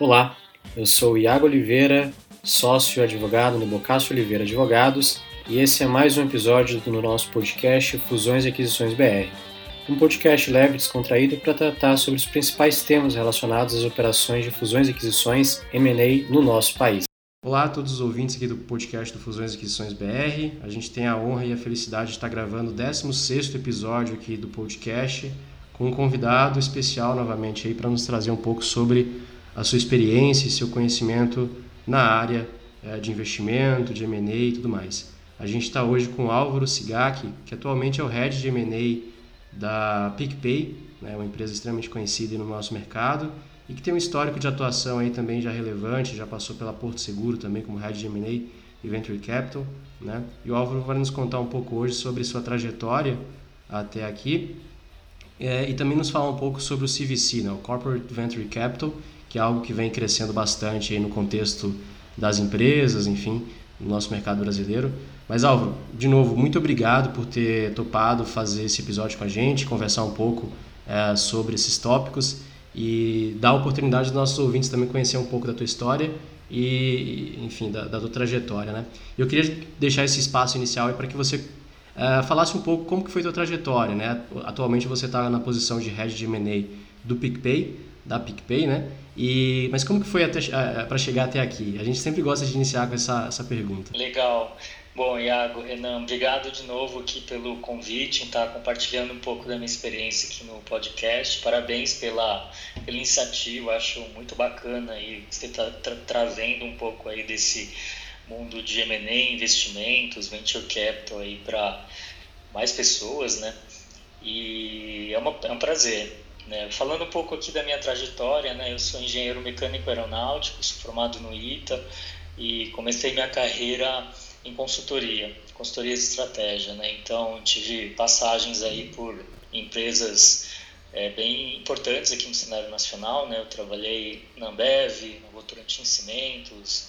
Olá, eu sou Iago Oliveira, sócio advogado no Bocácio Oliveira Advogados, e esse é mais um episódio do nosso podcast Fusões e Aquisições BR. Um podcast leve e descontraído para tratar sobre os principais temas relacionados às operações de fusões e aquisições M&A no nosso país. Olá a todos os ouvintes aqui do podcast do Fusões e Aquisições BR. A gente tem a honra e a felicidade de estar gravando o 16º episódio aqui do podcast com um convidado especial novamente aí para nos trazer um pouco sobre a sua experiência e seu conhecimento na área é, de investimento, de M&A e tudo mais. A gente está hoje com o Álvaro Sigaki, que atualmente é o Head de M&A da PicPay, né, uma empresa extremamente conhecida no nosso mercado e que tem um histórico de atuação aí também já relevante, já passou pela Porto Seguro também como Head de M&A e Venture Capital, né? E o Álvaro vai nos contar um pouco hoje sobre sua trajetória até aqui é, e também nos falar um pouco sobre o CVC, né, o Corporate Venture Capital, que é algo que vem crescendo bastante no contexto das empresas, enfim, no nosso mercado brasileiro. Mas Álvaro, de novo, muito obrigado por ter topado fazer esse episódio com a gente, conversar um pouco é, sobre esses tópicos e dar a oportunidade dos nossos ouvintes também conhecer um pouco da tua história e, enfim, da, da tua trajetória, né? Eu queria deixar esse espaço inicial para que você é, falasse um pouco como que foi a tua trajetória, né? Atualmente você está na posição de Head de M&A do PicPay, da PicPay, né? E, mas como que foi para chegar até aqui? A gente sempre gosta de iniciar com essa, essa pergunta. Legal. Bom, Iago, Renan, obrigado de novo aqui pelo convite, em estar compartilhando um pouco da minha experiência aqui no podcast. Parabéns pela, pela iniciativa, acho muito bacana e você está tra trazendo um pouco aí desse mundo de M&A, investimentos, venture capital aí para mais pessoas, né? E é, uma, é um prazer. Né? Falando um pouco aqui da minha trajetória, né? eu sou engenheiro mecânico aeronáutico, sou formado no ITA e comecei minha carreira em consultoria, consultoria de estratégia. Né? Então, tive passagens aí por empresas é, bem importantes aqui no cenário nacional. Né? Eu trabalhei na Ambev, na Votorantim Cimentos,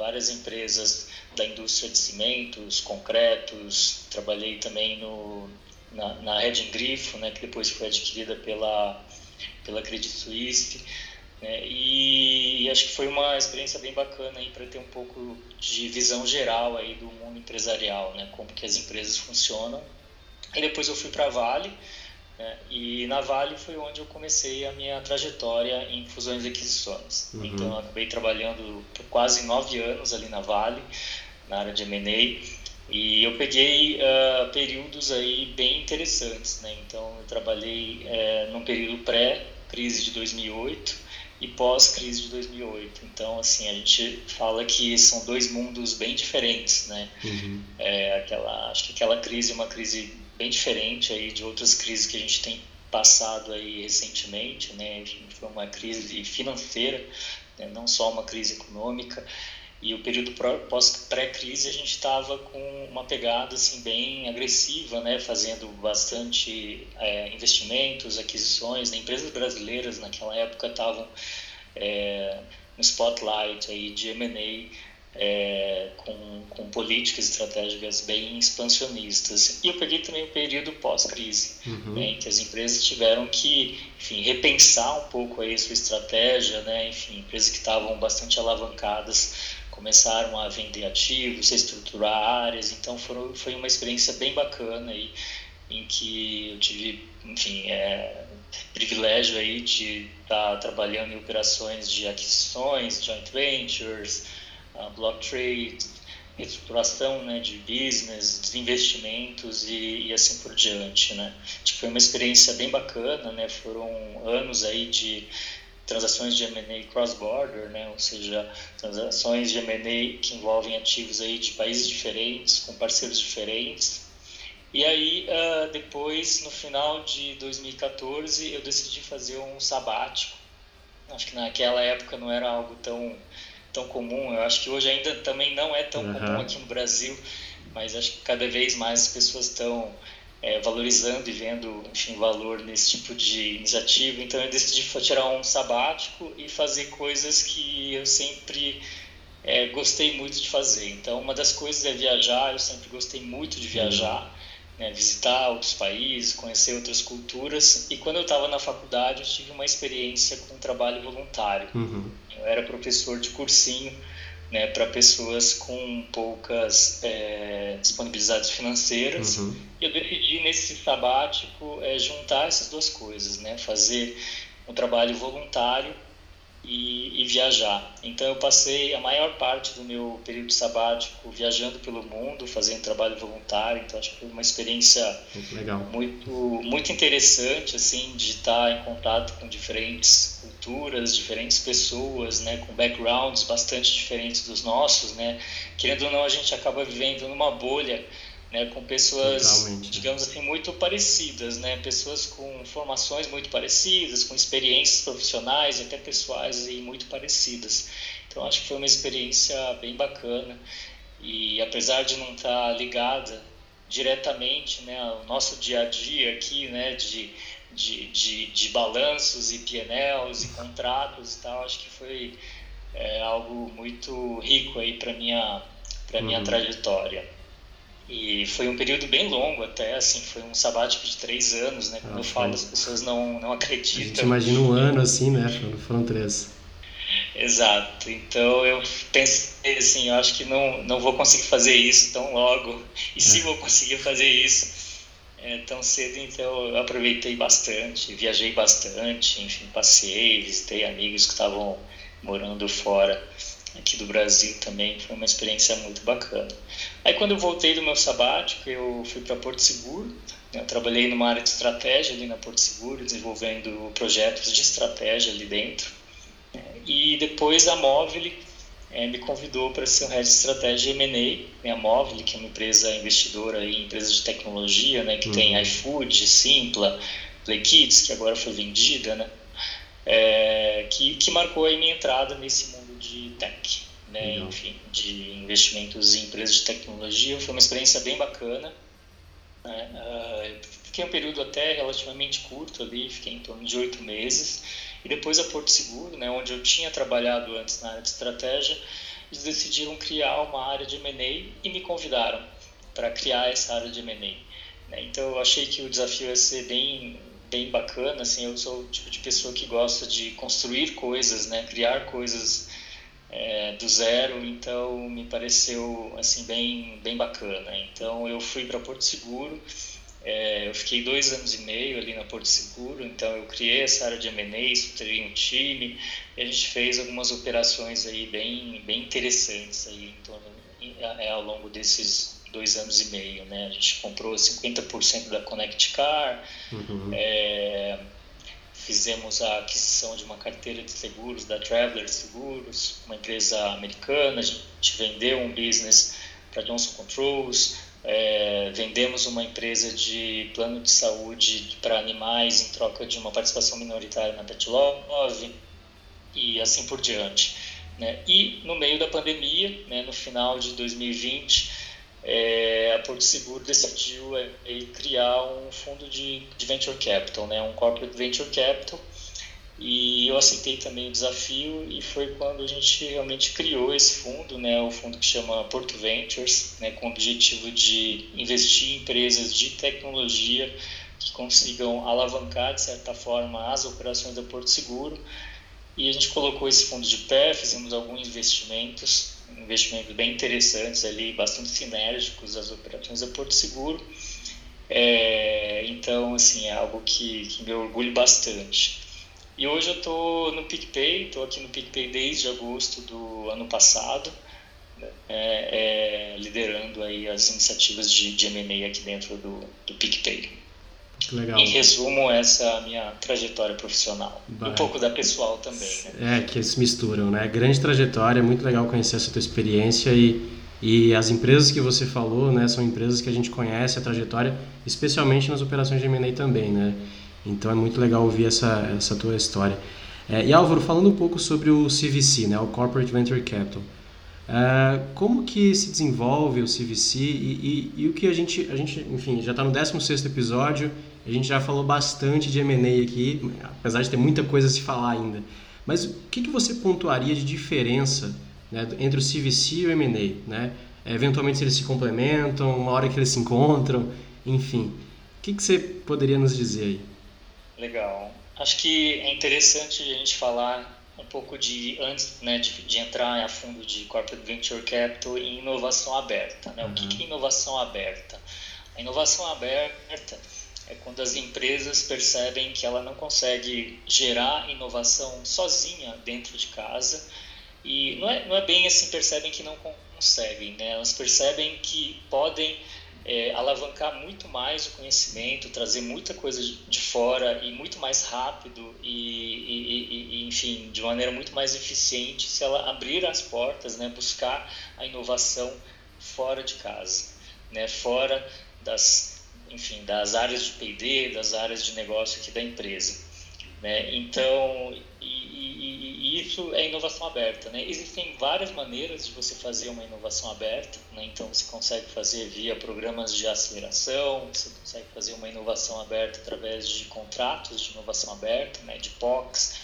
várias empresas da indústria de cimentos, concretos, trabalhei também no na, na Red Grifo, né, que depois foi adquirida pela, pela Credit Suisse. Né, e, e, acho que foi uma experiência bem bacana para ter um pouco de visão geral aí do mundo empresarial, né, como que as empresas funcionam. E depois eu fui para a Vale, né, e na Vale foi onde eu comecei a minha trajetória em fusões e aquisições. Uhum. Então eu acabei trabalhando por quase nove anos ali na Vale, na área de M&A, e eu peguei uh, períodos aí bem interessantes, né? Então eu trabalhei uh, num período pré-crise de 2008 e pós-crise de 2008. Então assim a gente fala que são dois mundos bem diferentes, né? Uhum. É, aquela, acho que aquela crise é uma crise bem diferente aí de outras crises que a gente tem passado aí recentemente, né? Foi uma crise financeira, né? não só uma crise econômica. E o período pós-pré-crise a gente estava com uma pegada assim bem agressiva, né, fazendo bastante é, investimentos, aquisições. Né? Empresas brasileiras naquela época estavam é, no spotlight aí de M&A é, com, com políticas estratégicas bem expansionistas. E eu peguei também o período pós-crise, uhum. né, em que as empresas tiveram que, enfim, repensar um pouco aí sua estratégia, né, enfim, empresas que estavam bastante alavancadas começaram a vender ativos, reestruturar áreas, então foram, foi uma experiência bem bacana aí, em que eu tive, enfim, é, privilégio aí de estar trabalhando em operações de aquisições, joint ventures, block trade, reestruturação né, de business, desinvestimentos e, e assim por diante, né. Foi uma experiência bem bacana, né, foram anos aí de transações de M&A cross-border, né? ou seja, transações de M&A que envolvem ativos aí de países diferentes, com parceiros diferentes. E aí, uh, depois, no final de 2014, eu decidi fazer um sabático. Acho que naquela época não era algo tão, tão comum. Eu acho que hoje ainda também não é tão uhum. comum aqui no Brasil, mas acho que cada vez mais as pessoas estão é, valorizando e vendo enfim, valor nesse tipo de iniciativa. Então eu decidi tirar um sabático e fazer coisas que eu sempre é, gostei muito de fazer. Então uma das coisas é viajar, eu sempre gostei muito de viajar. né, visitar outros países, conhecer outras culturas. E quando eu estava na faculdade, eu tive uma experiência com trabalho voluntário. Uhum. Eu era professor de cursinho né, para pessoas com poucas é, disponibilidades financeiras. Uhum. E eu decidi nesse sabático é, juntar essas duas coisas, né, fazer um trabalho voluntário e, e, viajar. Então eu passei a maior parte do meu período sabático viajando pelo mundo, fazendo trabalho voluntário. Então acho que foi uma experiência muito muito interessante assim de estar em contato com diferentes culturas, diferentes pessoas, né, com backgrounds bastante diferentes dos nossos, né. Querendo ou não a gente acaba vivendo numa bolha né, com pessoas, Totalmente. digamos assim, muito parecidas, né, pessoas com formações muito parecidas, com experiências profissionais e até pessoais e muito parecidas. Então acho que foi uma experiência bem bacana e apesar de não estar ligada diretamente, né, ao nosso dia a dia aqui, né, de de, de, de balanços e PNLs e contratos e tal, acho que foi é, algo muito rico aí para minha para minha uhum. trajetória. E foi um período bem longo até, assim, foi um sabático de três anos, né? Quando ah, eu falo, as pessoas não, não acreditam. A gente imagina um ano assim, né? Foram, três. Exato. Então eu pensei assim, eu acho que não, não vou conseguir fazer isso tão logo. E se é. vou conseguir fazer isso é, tão cedo, então eu aproveitei bastante, viajei bastante, enfim, passei, visitei amigos que estavam morando fora aqui do Brasil também, foi uma experiência muito bacana. Aí quando eu voltei do meu sabático, eu fui para Porto Seguro, né, eu trabalhei numa área de estratégia ali na Porto Seguro, desenvolvendo projetos de estratégia ali dentro. Né, e depois a Móvel é, me convidou para ser o head de estratégia M&A, né, a Móvel, que é uma empresa investidora em empresas de tecnologia, né, que uhum. tem iFood, Simpla, Play Kids, que agora foi vendida, né, é, que, que marcou a minha entrada nesse mundo de tech, né? enfim, de investimentos em empresas de tecnologia. Foi uma experiência bem bacana. Né? Uh, fiquei um período até relativamente curto ali, fiquei em torno de oito meses. E depois a Porto Seguro, né, onde eu tinha trabalhado antes na área de estratégia, eles decidiram criar uma área de M&A e me convidaram para criar essa área de M&A. Né? Então eu achei que o desafio ia ser bem bem bacana, assim, eu sou o tipo de pessoa que gosta de construir coisas, né, criar coisas é, do zero, então me pareceu assim bem bem bacana. Então eu fui para Porto Seguro, é, eu fiquei dois anos e meio ali na Porto Seguro, então eu criei essa área de M&A, estruturei um time, e a gente fez algumas operações aí bem bem interessantes aí em torno, é, ao longo desses dois anos e meio, né? A gente comprou 50% da Connect Car, uhum. é, fizemos a aquisição de uma carteira de seguros da Traveler Seguros, uma empresa americana. A gente vendeu um business para Johnson Controls, é, vendemos uma empresa de plano de saúde para animais em troca de uma participação minoritária na Petlove e assim por diante. Né? E no meio da pandemia, né, no final de 2020, é, a Porto Seguro decidiu é, criar um fundo de, de, venture capital, né, um corporate venture capital, e eu aceitei também o desafio e foi quando a gente realmente criou esse fundo, né, o fundo que chama Porto Ventures, né, com o objetivo de investir em empresas de tecnologia que consigam alavancar de certa forma as operações da Porto Seguro. E a gente colocou esse fundo de pé, fizemos alguns investimentos investimentos bem interessantes ali, bastante sinérgicos às operações da Porto Seguro. É, então, assim, é algo que, que me orgulho bastante. E hoje eu estou no PicPay, estou aqui no PicPay desde agosto do ano passado, né, é, é, liderando aí as iniciativas de, de M&A aqui dentro do, do PicPay. Legal. Em resumo, essa é a minha trajetória profissional. Vai. Um pouco da pessoal também. Né? É, que se misturam, né? Grande trajetória, é muito legal conhecer essa tua experiência e, e as empresas que você falou, né, são empresas que a gente conhece a trajetória, especialmente nas operações de M&A também, né? Então é muito legal ouvir essa, essa tua história. É, e Álvaro, falando um pouco sobre o CVC, né, o Corporate Venture Capital. É, como que se desenvolve o CVC e, e, e, o que a gente, a gente enfim, já está no 16º episódio a gente já falou bastante de M&A aqui, apesar de ter muita coisa a se falar ainda. Mas o que, que você pontuaria de diferença né, entre o CVC e o M&A? Né? É, eventualmente se eles se complementam, uma hora que eles se encontram. enfim. O que, que você poderia nos dizer aí? Legal. Acho que é interessante a gente falar um pouco de antes né, de, de, entrar a fundo de corporate venture capital em inovação aberta. Né? Uhum. O que, que é inovação aberta? A inovação aberta é quando as empresas percebem que ela não consegue gerar inovação sozinha dentro de casa e não é, não é bem assim percebem que não conseguem, né? Elas percebem que podem é, alavancar muito mais o conhecimento, trazer muita coisa de fora e muito mais rápido e, e, e, enfim, de maneira muito mais eficiente se ela abrir as portas, né, buscar a inovação fora de casa, né, fora das, enfim, das áreas de P&D, das áreas de negócio aqui da empresa. Né? Então, isso é inovação aberta. Né? Existem várias maneiras de você fazer uma inovação aberta. Né? Então, você consegue fazer via programas de aceleração, você consegue fazer uma inovação aberta através de contratos de inovação aberta, né? de POCs,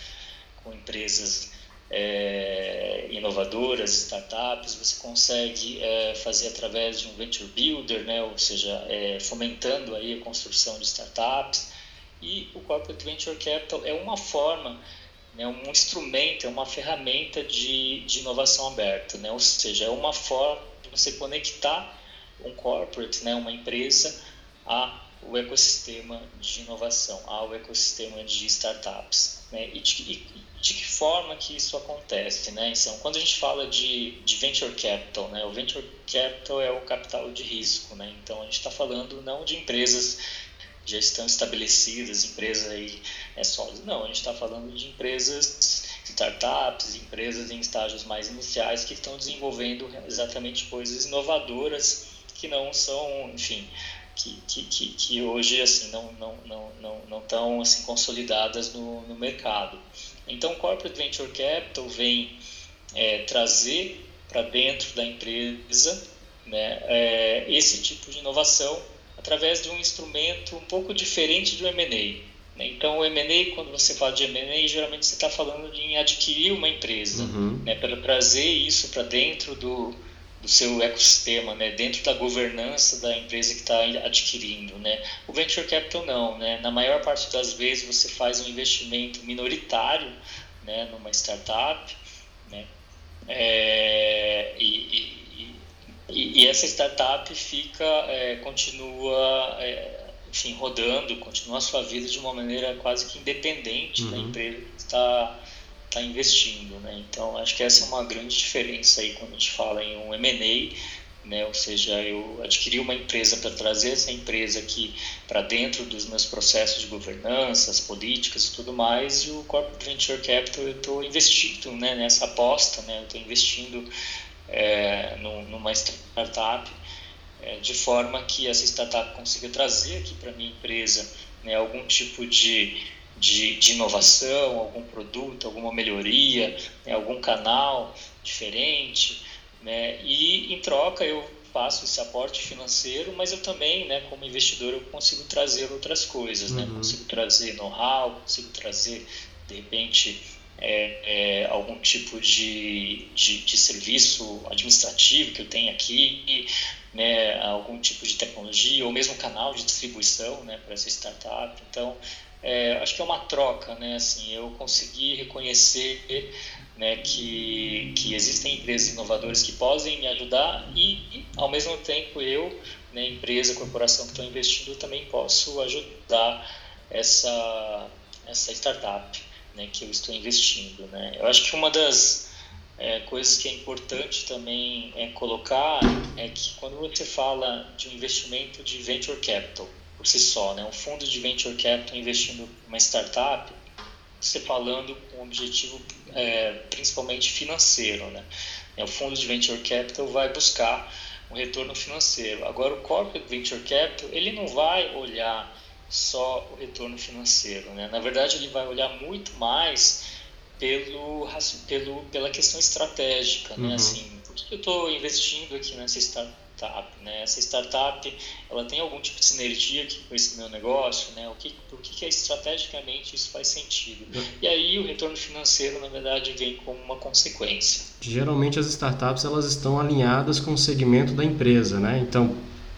com empresas é, inovadoras, startups. Você consegue é, fazer através de um venture builder, né? ou seja, é, fomentando aí a construção de startups. E o Corporate Venture Capital é uma forma né, um instrumento, é uma ferramenta de, de inovação aberta, né? ou seja, é uma forma de você conectar um corporate, né, uma empresa, ao ecossistema de inovação, ao ecossistema de startups. Né? E, de, e de que forma que isso acontece? Né? Então, quando a gente fala de, de venture capital, né, o venture capital é o capital de risco. Né? Então, a gente está falando não de empresas já estão estabelecidas, empresas aí é, sólidas. Não, a gente está falando de empresas, startups, empresas em estágios mais iniciais que estão desenvolvendo exatamente coisas inovadoras que não são, enfim, que, que, que, que hoje assim não não não não não estão assim consolidadas no, no mercado. Então, o corporate venture capital vem é, trazer para dentro da empresa né, é, esse tipo de inovação através de um instrumento um pouco diferente do M&A. Né? Então, o M&A, quando você fala de M&A, geralmente você está falando em adquirir uma empresa, uhum. né? para trazer isso para dentro do, do seu ecossistema, né? dentro da governança da empresa que está adquirindo. Né? O Venture Capital não. Né? Na maior parte das vezes, você faz um investimento minoritário né? numa startup, né? É, e, e, e essa startup fica, é, continua, é, enfim, rodando, continua a sua vida de uma maneira quase que independente uhum. da empresa que está tá investindo, né? Então, acho que essa é uma grande diferença aí quando a gente fala em um M&A, né? Ou seja, eu adquiri uma empresa para trazer essa empresa aqui para dentro dos meus processos de governança, as políticas e tudo mais, e o Corporate Venture Capital eu estou investindo né, nessa aposta, né? Eu estou investindo é, numa startup, é, de forma que essa startup consiga trazer aqui para a minha empresa né, algum tipo de, de, de, inovação, algum produto, alguma melhoria, né, algum canal diferente, né, e em troca eu faço esse aporte financeiro, mas eu também, né, como investidor, eu consigo trazer outras coisas, né, uhum. né, consigo trazer know-how, consigo trazer, de repente, é, é, algum tipo de, de, de, serviço administrativo que eu tenho aqui, né, algum tipo de tecnologia ou mesmo canal de distribuição né, para essa startup. Então, é, acho que é uma troca, né, assim, eu consegui reconhecer né, que, que existem empresas inovadoras que podem me ajudar e, e ao mesmo tempo, eu, né, empresa, corporação que estou investindo, também posso ajudar essa, essa startup né, que eu estou investindo. Né? Eu acho que uma das é, coisas que é importante também é colocar é que quando você fala de um investimento de venture capital por si só, né, um fundo de venture capital investindo em uma startup, você falando com um objetivo é, principalmente financeiro, né? O fundo de venture capital vai buscar um retorno financeiro. Agora, o corporate venture capital ele não vai olhar só o retorno financeiro. Né? Na verdade, ele vai olhar muito mais pelo, pelo, pela questão estratégica. Né? Uhum. Assim, por que eu estou investindo aqui nessa startup? Né? Essa startup ela tem algum tipo de sinergia aqui com esse meu negócio? Né? O que, por que, que estrategicamente isso faz sentido? Uhum. E aí o retorno financeiro, na verdade, vem como uma consequência. Geralmente as startups elas estão alinhadas com o segmento da empresa. Né? Então,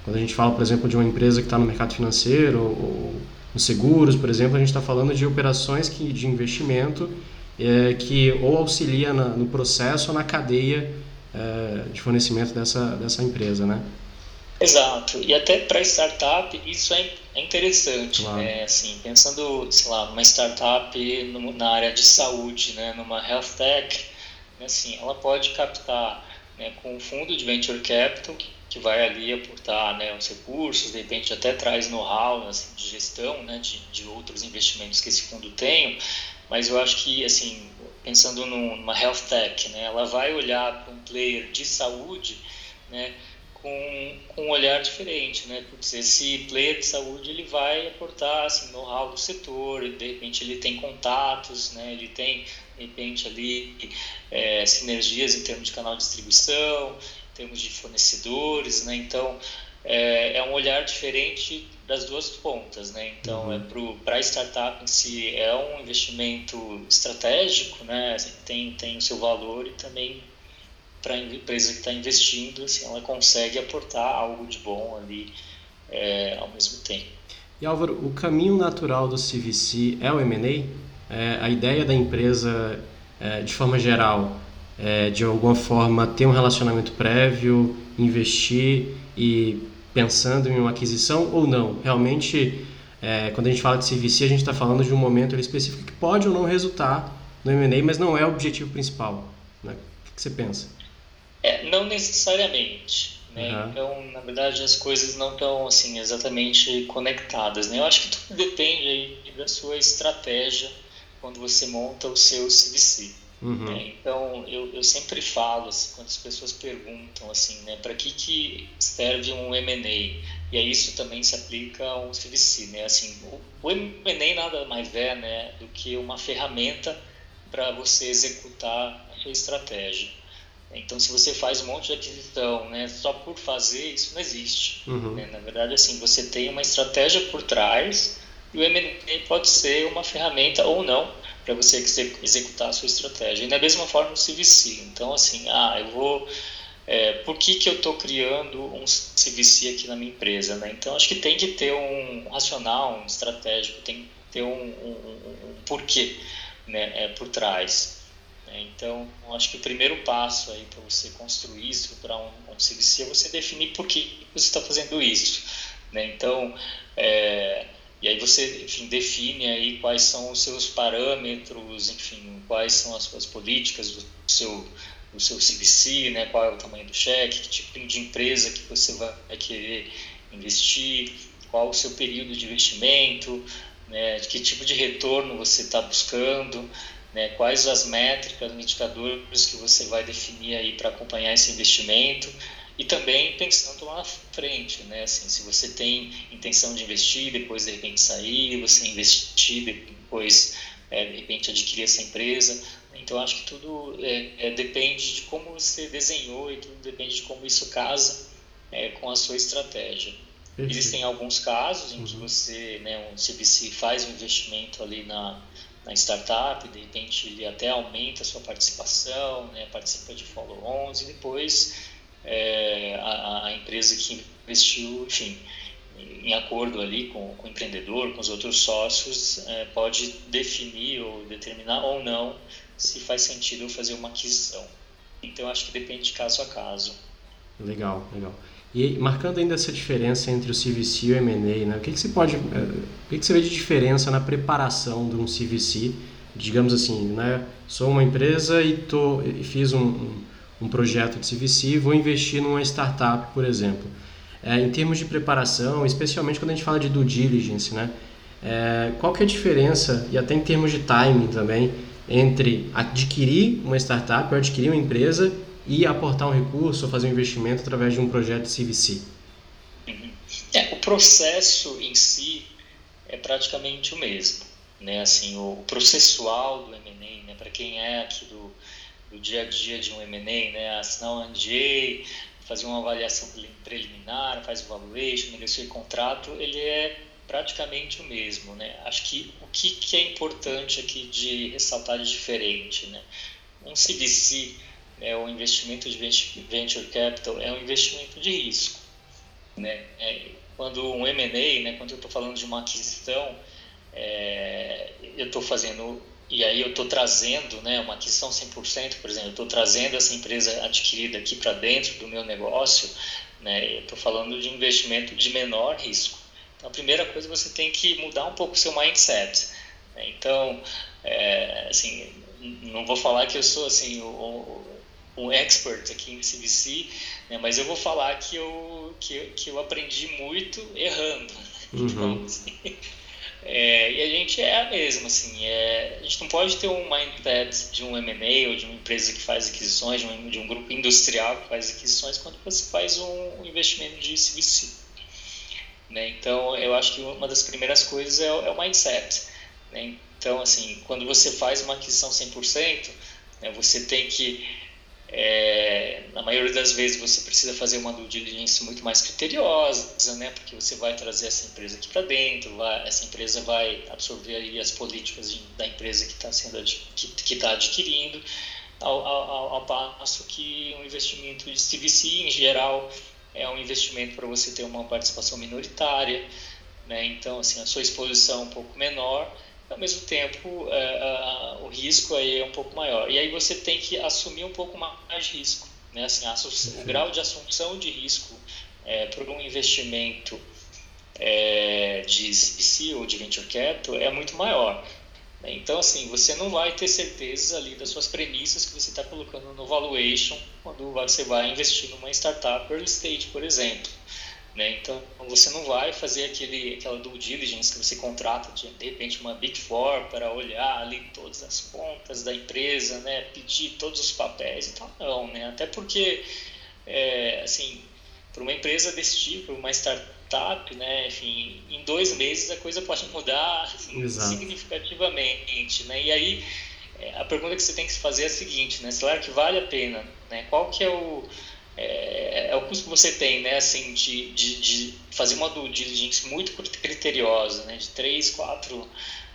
Quando a gente fala, por exemplo, de uma empresa que está no mercado financeiro ou, nos seguros, por exemplo, a gente está falando de operações que, de investimento é, que ou auxilia na, no processo ou na cadeia é, de fornecimento dessa, dessa empresa, né? Exato. E até para startup isso é, é interessante, claro. né? Assim, pensando, sei lá, numa startup no, na área de saúde, né? Numa health tech, assim, ela pode captar né, com um fundo de venture capital que vai ali aportar né, os recursos, de repente até traz know-how assim, de gestão né, de, de outros investimentos que esse fundo tem, mas eu acho que, assim, pensando numa health tech, né, ela vai olhar para um player de saúde né, com, com um olhar diferente, né? Porque esse player de saúde ele vai aportar assim, know-how do setor, de repente ele tem contatos, né? Ele tem de repente ali é, sinergias em termos de canal de distribuição, termos de fornecedores, né? Então é, é um olhar diferente das duas pontas, né? Então uhum. é para a startup em si é um investimento estratégico, né? Tem tem o seu valor e também para a empresa que está investindo, assim, ela consegue aportar algo de bom ali é, ao mesmo tempo. E Álvaro, o caminho natural do CVC é o M&A? É, a ideia da empresa, é, de forma geral, é, de alguma forma ter um relacionamento prévio, investir e pensando em uma aquisição ou não? Realmente, é, quando a gente fala de CVC, a gente está falando de um momento específico que pode ou não resultar no M&A, mas não é o objetivo principal. Né? O que você pensa? É, não necessariamente. Né? Uhum. Então, na verdade, as coisas não estão assim exatamente conectadas. Né? Eu acho que tudo depende aí da sua estratégia quando você monta o seu CVC. Uhum. Né? Então, eu, eu sempre falo, assim, quando as pessoas perguntam assim, né, para que, que serve um M&A? E aí isso também se aplica a um CVC. Né? Assim, o, o M&A nada mais é né, do que uma ferramenta para você executar a sua estratégia. Então, se você faz um monte de aquisição né, só por fazer, isso não existe. Uhum. Né? Na verdade, assim, você tem uma estratégia por trás e o M&A pode ser uma ferramenta ou não para você executar a sua estratégia. E da mesma forma o CVC. Então, assim, ah, eu vou... É, por que, que eu estou criando um CVC aqui na minha empresa? Né? Então, acho que tem que ter um racional, um estratégico, tem que ter um, um, um, porquê né, é, por trás. Né? Então, acho que o primeiro passo aí para você construir isso para um, um CVC é você definir por que você está fazendo isso. Né? Então, é, e aí você, enfim, define aí quais são os seus parâmetros, enfim, quais são as suas políticas do seu do seu CVC, né? Qual é o tamanho do cheque, que tipo de empresa que você vai querer investir, qual o seu período de investimento, né? Que tipo de retorno você está buscando, né, quais as métricas, indicadores que você vai definir aí para acompanhar esse investimento e também pensando lá na frente, né, assim, se você tem intenção de investir, depois de repente sair, você investir, depois é, de repente adquirir essa empresa, então acho que tudo é, é, depende de como você desenhou e tudo depende de como isso casa com a sua estratégia. Existem alguns casos em que uhum. você, né, um CBC faz um investimento ali na, na startup, de repente ele até aumenta a sua participação, né, participa de follow-ons e depois é, a, a, empresa que investiu, enfim, em acordo ali com, com o empreendedor, com os outros sócios, é, pode definir ou determinar ou não se faz sentido fazer uma aquisição. Então acho que depende de caso a caso. Legal, legal. E marcando ainda essa diferença entre o CVC e o M&A, né? o que, que você pode, eh, o que, que você vê de diferença na preparação de um CVC? Digamos assim, né? Sou uma empresa e, tô, e fiz um, um projeto de CVC vou investir numa startup, por exemplo. É, em termos de preparação, especialmente quando a gente fala de due diligence, né? É, qual que é a diferença, e até em termos de timing também, entre adquirir uma startup ou adquirir uma empresa e aportar um recurso ou fazer um investimento através de um projeto de CVC? Uhum. É, o processo em si é praticamente o mesmo. Né? Assim, o processual do M&A, né? para quem é aqui do, do dia a dia de um M&A, né? assinar um NDA, fazer uma avaliação preliminar, faz o valuation, negocia o contrato, ele é praticamente o mesmo. Né? Acho que o que, que é importante aqui de ressaltar de diferente, né? um CVC é, o investimento de venture capital é um investimento de risco. né? É, quando um M&A, né, quando eu estou falando de uma aquisição, é, eu estou fazendo e aí eu estou trazendo né, uma aquisição 100%, por exemplo, eu estou trazendo essa empresa adquirida aqui para dentro do meu negócio, né, eu estou falando de investimento de menor risco. Então, a primeira coisa, você tem que mudar um pouco o seu mindset. Né? Então, é, assim, não vou falar que eu sou assim, o, um expert aqui em CVC, né, mas eu vou falar que eu, que, que eu aprendi muito errando. Uhum. Então, assim, é, e a gente é a mesma, assim, é, a gente não pode ter um mindset de um M&A ou de uma empresa que faz aquisições, de um, de um, grupo industrial que faz aquisições, quando você faz um investimento de CVC. Né? Então, eu acho que uma das primeiras coisas é, é o mindset. Né? Então, assim, quando você faz uma aquisição 100%, né, você tem que é, na maioria das vezes você precisa fazer uma due diligence muito mais criteriosa, né? Porque você vai trazer essa empresa aqui para dentro, vai, essa empresa vai absorver as políticas de, da empresa que está sendo que está adquirindo, ao, ao, ao, passo que um investimento de CVC em geral é um investimento para você ter uma participação minoritária, né? Então assim a sua exposição é um pouco menor ao mesmo tempo é, o risco aí é um pouco maior. E aí você tem que assumir um pouco mais de risco. Né? Assim, o grau de assunção de risco é, por um investimento é, de CVC ou de Venture Capital é muito maior. Né? Então, assim, você não vai ter certeza ali das suas premissas que você está colocando no valuation quando você vai investir numa startup early stage, por exemplo. Né? Então, você não vai fazer aquele, aquela due diligence que você contrata de, de repente uma Big Four para olhar ali todas as contas da empresa, né? pedir todos os papéis e tal. Não, né? até porque, é, assim, para uma empresa desse tipo, uma startup, né? Enfim, em dois meses a coisa pode mudar assim, significativamente. Né? E aí, é, a pergunta que você tem que se fazer é a seguinte, né? Será que vale a pena? Né? Qual que é o é, é, o custo que você tem, né, assim, de, de, de fazer uma due diligence muito criteriosa, né, de três, quatro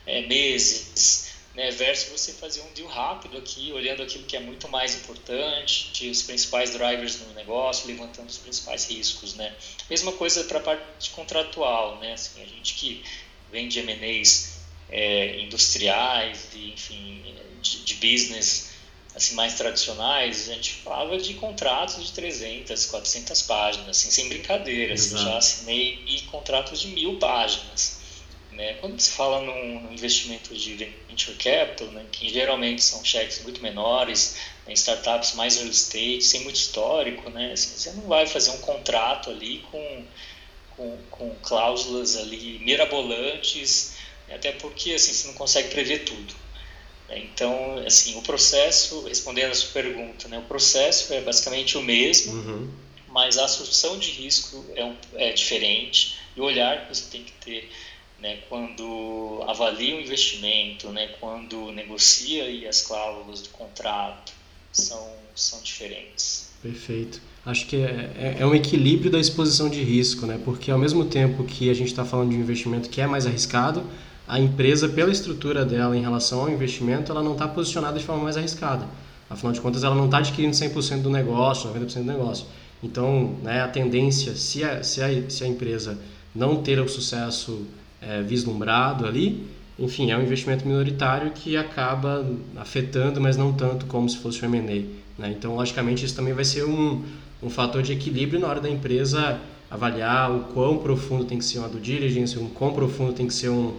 é, meses, né, versus você fazer um deal rápido aqui, olhando aquilo que é muito mais importante, os principais drivers no negócio, levantando os principais riscos, né. Mesma coisa para a parte contratual, né, assim, a gente que vende M&As é, industriais, de, enfim, de, de business assim mais tradicionais, a gente falava de contratos de 300, 400 páginas, assim, sem brincadeira. Assim, já assinei contratos de mil páginas. Né? Quando se fala num investimento de venture capital, né, que geralmente são cheques muito menores, né, startups mais early stage, sem muito histórico, né, assim, você não vai fazer um contrato ali com, com, com cláusulas ali mirabolantes, até porque assim, você não consegue prever tudo. Então, assim, o processo, respondendo a sua pergunta, né, o processo é basicamente o mesmo, uhum. mas a assunção de risco é, um, é diferente e o olhar que você tem que ter né, quando avalia o investimento, né, quando negocia e as cláusulas do contrato são, são diferentes. Perfeito. Acho que é, é, é um equilíbrio da exposição de risco, né? porque ao mesmo tempo que a gente está falando de um investimento que é mais arriscado, a empresa, pela estrutura dela em relação ao investimento, ela não está posicionada de forma mais arriscada. Afinal de contas, ela não está adquirindo 100% do negócio, 90% do negócio. Então, né, a tendência, se a, se, a, se a empresa não ter o sucesso é, vislumbrado ali, enfim, é um investimento minoritário que acaba afetando, mas não tanto como se fosse o M&A. Né? Então, logicamente, isso também vai ser um, um fator de equilíbrio na hora da empresa avaliar o quão profundo tem que ser uma due diligence, o quão profundo tem que ser um,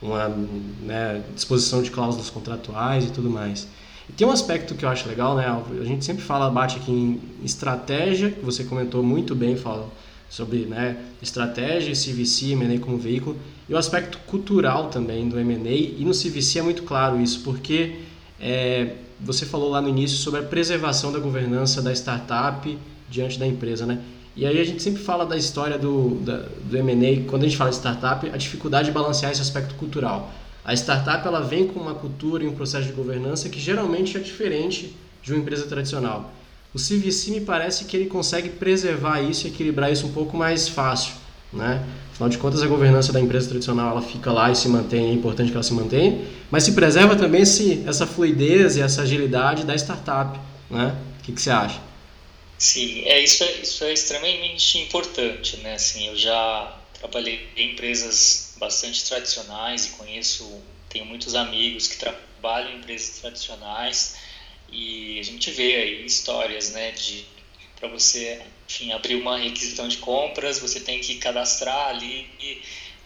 uma né, disposição de cláusulas contratuais e tudo mais. E tem um aspecto que eu acho legal, né? A gente sempre fala, bate aqui em estratégia, que você comentou muito bem, fala sobre né, estratégia, CVC, M&A como veículo, e o aspecto cultural também do M&A, e no CVC é muito claro isso, porque é, você falou lá no início sobre a preservação da governança da startup diante da empresa, né? E aí a gente sempre fala da história do, do M&A, quando a gente fala de startup, a dificuldade de balancear esse aspecto cultural. A startup ela vem com uma cultura e um processo de governança que geralmente é diferente de uma empresa tradicional. O CVC me parece que ele consegue preservar isso e equilibrar isso um pouco mais fácil, né? Afinal de contas, a governança da empresa tradicional ela fica lá e se mantém, é importante que ela se mantenha, mas se preserva também esse, essa fluidez e essa agilidade da startup, né? O que, que você acha? Sim, é isso, é isso é extremamente importante, né? Assim, eu já trabalhei em empresas bastante tradicionais e conheço, tenho muitos amigos que trabalham em empresas tradicionais e a gente vê aí histórias, né, de para você, enfim, abrir uma requisição de compras, você tem que cadastrar ali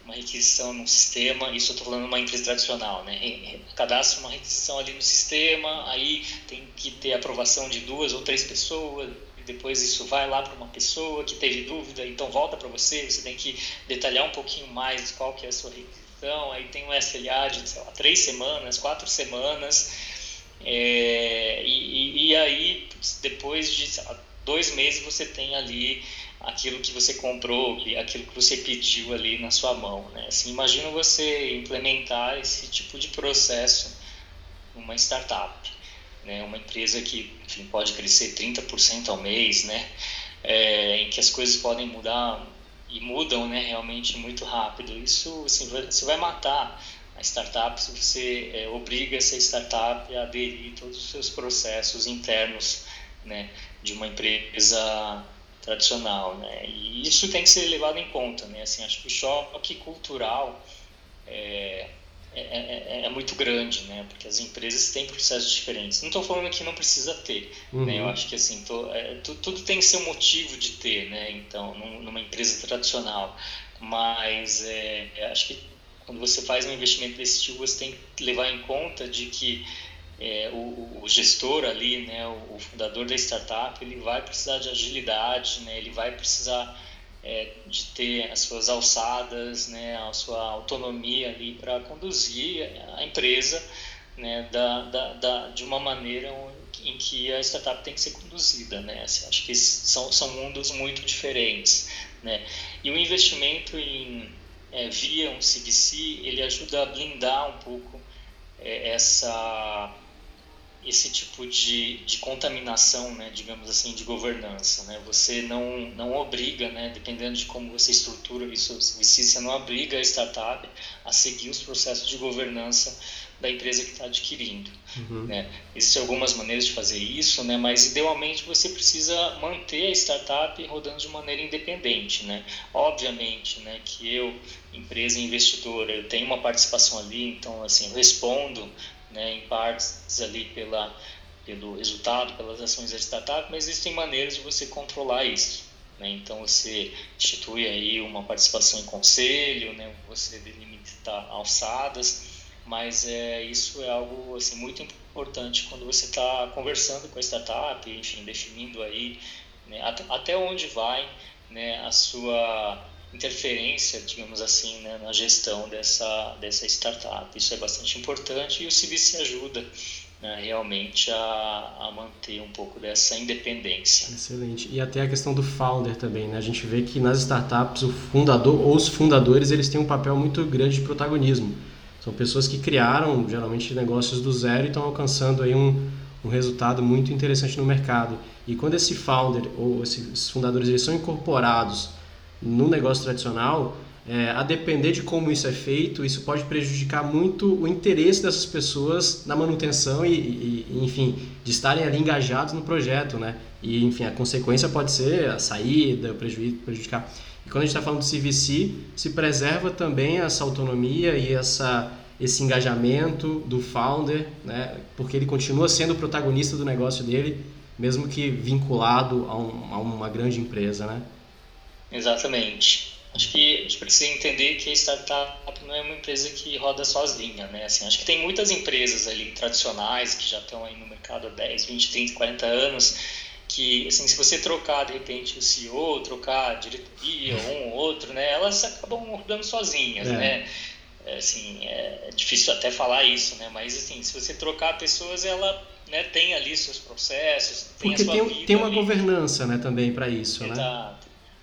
uma requisição no sistema, isso eu estou falando de uma empresa tradicional, né? Cadastra uma requisição ali no sistema, aí tem que ter aprovação de duas ou três pessoas, e depois isso vai lá para uma pessoa que teve dúvida, então volta para você, você tem que detalhar um pouquinho mais qual que é a sua requisição, aí tem um SLA de, sei lá, três semanas, quatro semanas, é, e, e, aí depois de lá, dois meses você tem ali aquilo que você comprou, aquilo que você pediu ali na sua mão. Né? Assim, imagina você implementar esse tipo de processo numa startup, né? uma empresa que enfim, pode crescer 30% ao mês, né? É, em que as coisas podem mudar e mudam né, realmente muito rápido. Isso assim, você vai matar a startup se você é, obriga essa startup a aderir todos os seus processos internos né, de uma empresa tradicional, né? E isso tem que ser levado em conta, né? Assim, acho que o choque cultural é, é, é, é muito grande, né? Porque as empresas têm processos diferentes. Não estou falando que não precisa ter, uhum. né? Eu acho que assim, tô, é, tudo, tudo tem um motivo de ter, né? Então, num, numa empresa tradicional, mas é, acho que quando você faz um investimento desse tipo, você tem que levar em conta de que é, o, o, gestor ali, né, o, o, fundador da startup, ele vai precisar de agilidade, né, ele vai precisar é, de ter as suas alçadas, né, a sua autonomia ali para conduzir a empresa né, da, da, da, de uma maneira em que a startup tem que ser conduzida. Né? Assim, acho que são, são mundos muito diferentes. Né? E o investimento em, é, via um CVC, ele ajuda a blindar um pouco é, essa esse tipo de, de contaminação, né, digamos assim, de governança. Né? Você não, não obriga, né, dependendo de como você estrutura isso, você não obriga a startup a seguir os processos de governança da empresa que está adquirindo. Uhum. Né? Existem algumas maneiras de fazer isso, né? mas idealmente você precisa manter a startup rodando de maneira independente. Né? Obviamente né, que eu, empresa investidora, eu tenho uma participação ali, então assim, eu respondo né, em partes ali pela, pelo resultado, pelas ações da startup, mas existem maneiras de você controlar isso. Né? Então você institui aí uma participação em conselho, né? você delimita alçadas, mas é, isso é algo assim, muito importante quando você está conversando com a startup, enfim, definindo aí né, até onde vai né, a sua interferência, digamos assim, né, na gestão dessa, dessa startup. Isso é bastante importante e o CVC ajuda né, realmente a, a, manter um pouco dessa independência. Excelente. E até a questão do founder também, né? A gente vê que nas startups o fundador ou os fundadores eles têm um papel muito grande de protagonismo. São pessoas que criaram geralmente negócios do zero e estão alcançando aí um, um resultado muito interessante no mercado. E quando esse founder ou esses fundadores eles são incorporados no negócio tradicional, é, a depender de como isso é feito, isso pode prejudicar muito o interesse dessas pessoas na manutenção e, e, enfim, de estarem ali engajados no projeto, né? E, enfim, a consequência pode ser a saída, prejudicar. E quando a gente está falando do CVC, se preserva também essa autonomia e essa, esse engajamento do founder, né? Porque ele continua sendo o protagonista do negócio dele, mesmo que vinculado a, um, a uma grande empresa, né? Exatamente. Acho que a gente precisa entender que a startup não é uma empresa que roda sozinha, né? Assim, acho que tem muitas empresas ali tradicionais que já estão aí no mercado há 10, 20, 30, 40 anos que, assim, se você trocar de repente o CEO, trocar a diretoria, um ou outro, né? Elas acabam rodando sozinhas, é. né? É, assim, é difícil até falar isso, né? Mas, assim, se você trocar pessoas, ela né, tem ali seus processos, tem Porque a sua tem, vida tem uma ali. governança, né, também para isso, Exato. né?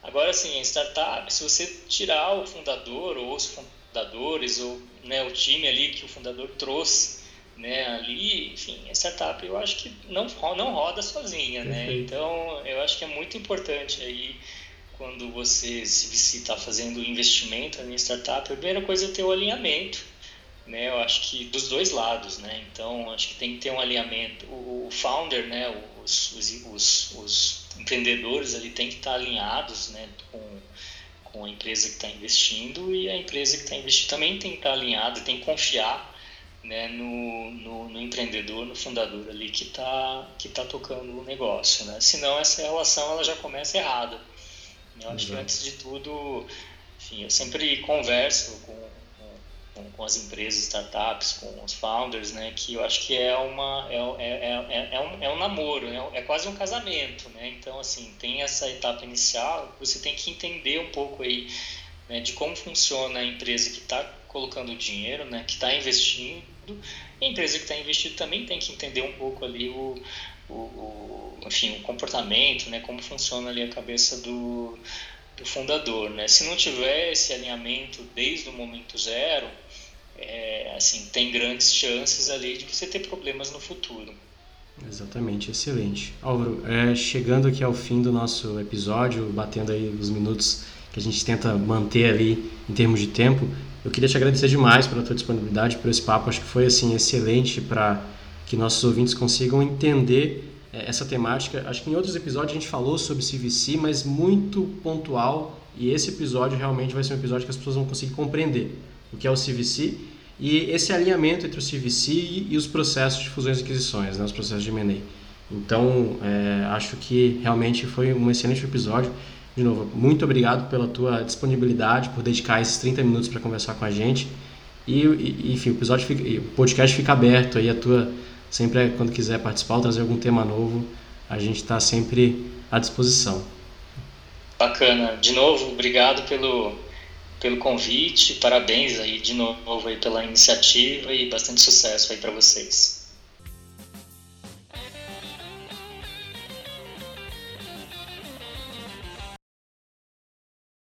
Agora, assim, a startup, se você tirar o fundador ou os fundadores ou né, o time ali que o fundador trouxe né, ali, enfim, a startup eu acho que não, não roda sozinha, né? Então, eu acho que é muito importante aí quando você se está fazendo investimento em startup, a primeira coisa é ter o alinhamento né, eu acho que dos dois lados, né? Então, acho que tem que ter um alinhamento. O, founder, né, os, os, os, empreendedores ali tem que estar alinhados, né, com, com a empresa que está investindo e a empresa que está investindo também tem que estar alinhada, tem que confiar né, no, no, no, empreendedor, no fundador ali que está que tá tocando o negócio, né? Senão essa relação ela já começa errada. Eu acho Exato. que antes de tudo, enfim, eu sempre converso com, com, com, as empresas, startups, com os founders, né? Que eu acho que é uma é, é, é, é um, é um namoro, né? é quase um casamento, né? Então assim tem essa etapa inicial, você tem que entender um pouco aí né, de como funciona a empresa que está colocando dinheiro, né? Que está investindo e a empresa que está investindo também tem que entender um pouco ali o, o, o, enfim, o comportamento, né, como funciona ali a cabeça do, do fundador. Né? Se não tiver esse alinhamento desde o momento zero, é, assim, tem grandes chances ali de você ter problemas no futuro. Exatamente, excelente. Álvaro, é, chegando aqui ao fim do nosso episódio, batendo aí os minutos que a gente tenta manter ali em termos de tempo, eu queria te agradecer demais pela tua disponibilidade, por esse papo. Acho que foi assim excelente para que nossos ouvintes consigam entender é, essa temática. Acho que em outros episódios a gente falou sobre CVC, mas muito pontual. E esse episódio realmente vai ser um episódio que as pessoas vão conseguir compreender o que é o CVC e esse alinhamento entre o CVC e os processos de fusões e aquisições, né, os processos de M&A. Então, é, acho que realmente foi um excelente episódio. De novo, muito obrigado pela tua disponibilidade, por dedicar esses 30 minutos para conversar com a gente. E, enfim, o episódio fica, o podcast fica aberto aí a tua sempre quando quiser participar ou trazer algum tema novo, a gente está sempre à disposição. Bacana. De novo, obrigado pelo pelo convite, parabéns aí de novo aí pela iniciativa e bastante sucesso aí para vocês.